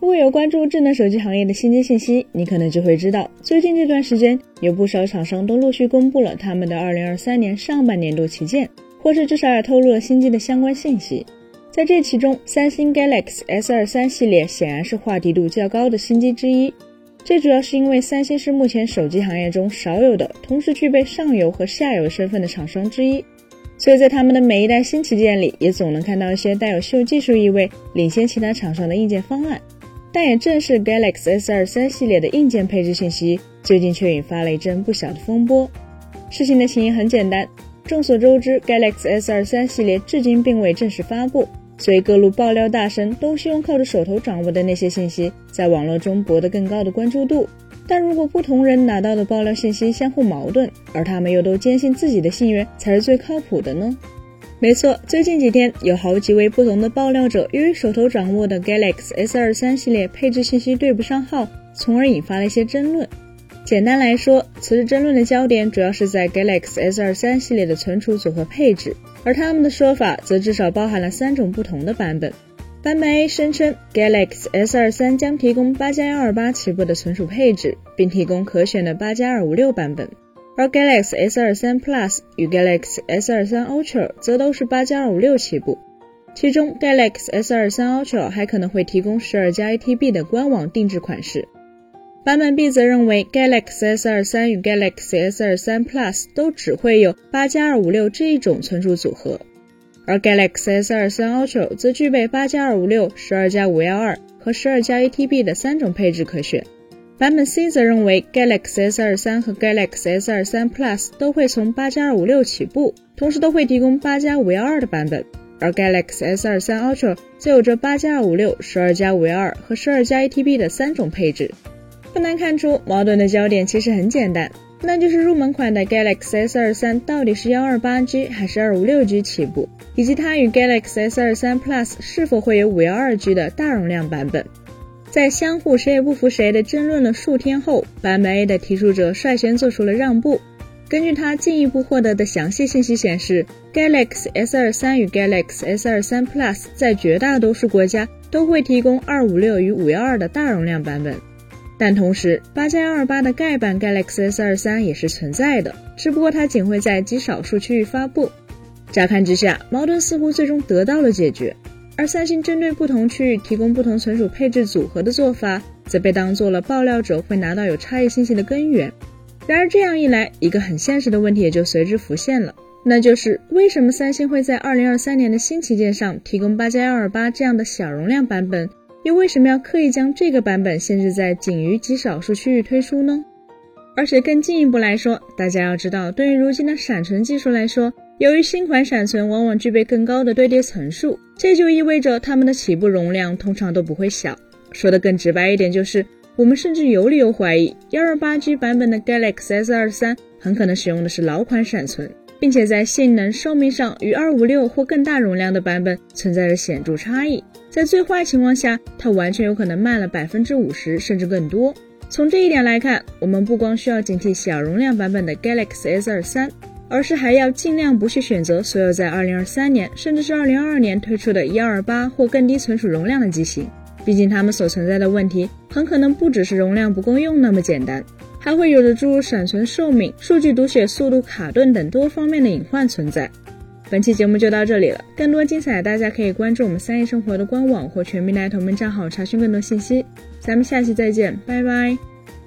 如果有关注智能手机行业的新机信息，你可能就会知道，最近这段时间有不少厂商都陆续公布了他们的2023年上半年度旗舰，或是至少也透露了新机的相关信息。在这其中，三星 Galaxy S23 系列显然是话题度较高的新机之一。这主要是因为三星是目前手机行业中少有的同时具备上游和下游身份的厂商之一，所以在他们的每一代新旗舰里，也总能看到一些带有秀技术意味、领先其他厂商的硬件方案。但也正是 Galaxy S23 系列的硬件配置信息，最近却引发了一阵不小的风波。事情的起因很简单，众所周知，Galaxy S23 系列至今并未正式发布。所以，各路爆料大神都希望靠着手头掌握的那些信息，在网络中博得更高的关注度。但如果不同人拿到的爆料信息相互矛盾，而他们又都坚信自己的信源才是最靠谱的呢？没错，最近几天有好几位不同的爆料者，由于手头掌握的 Galaxy S23 系列配置信息对不上号，从而引发了一些争论。简单来说，此次争论的焦点主要是在 Galaxy S23 系列的存储组合配置。而他们的说法则至少包含了三种不同的版本。版本 A 声称 Galaxy S23 将提供八加幺二八起步的存储配置，并提供可选的八加二五六版本；而 Galaxy S23 Plus 与 Galaxy S23 Ultra 则都是八加二五六起步，其中 Galaxy S23 Ultra 还可能会提供十二加 A T B 的官网定制款式。版本 B 则认为，Galaxy S23 与 Galaxy S23 Plus 都只会有八加二五六这一种存储组合，而 Galaxy S23 Ultra 则具备八加二五六、十二加五幺二和十二加 A T B 的三种配置可选。版本 C 则认为，Galaxy S23 和 Galaxy S23 Plus 都会从八加二五六起步，同时都会提供八加五幺二的版本，而 Galaxy S23 Ultra 则有着八加二五六、十二加五幺二和十二加一 TB 的三种配置。不难看出，矛盾的焦点其实很简单，那就是入门款的 Galaxy S23 到底是幺二八 G 还是二五六 G 起步，以及它与 Galaxy S23 Plus 是否会有五幺二 G 的大容量版本。在相互谁也不服谁的争论了数天后，版本 A 的提出者率先做出了让步。根据他进一步获得的详细信息显示，Galaxy S23 与 Galaxy S23 Plus 在绝大多数国家都会提供二五六与五幺二的大容量版本。但同时，八加幺二八的盖版 Galaxy S 二三也是存在的，只不过它仅会在极少数区域发布。乍看之下，矛盾似乎最终得到了解决，而三星针对不同区域提供不同存储配置组合的做法，则被当做了爆料者会拿到有差异信息的根源。然而这样一来，一个很现实的问题也就随之浮现了，那就是为什么三星会在二零二三年的新旗舰上提供八加幺二八这样的小容量版本？又为什么要刻意将这个版本限制在仅于极少数区域推出呢？而且更进一步来说，大家要知道，对于如今的闪存技术来说，由于新款闪存往往具备更高的堆叠层数，这就意味着它们的起步容量通常都不会小。说的更直白一点，就是我们甚至有理由怀疑，幺二八 G 版本的 Galaxy S 二三很可能使用的是老款闪存，并且在性能、寿命上与二五六或更大容量的版本存在着显著差异。在最坏情况下，它完全有可能慢了百分之五十甚至更多。从这一点来看，我们不光需要警惕小容量版本的 Galaxy S23，而是还要尽量不去选择所有在2023年甚至是2022年推出的128或更低存储容量的机型。毕竟它们所存在的问题很可能不只是容量不够用那么简单，还会有着诸如闪存寿命、数据读写速度卡顿等多方面的隐患存在。本期节目就到这里了，更多精彩大家可以关注我们三亿生活的官网或全民来同名账号查询更多信息。咱们下期再见，拜拜。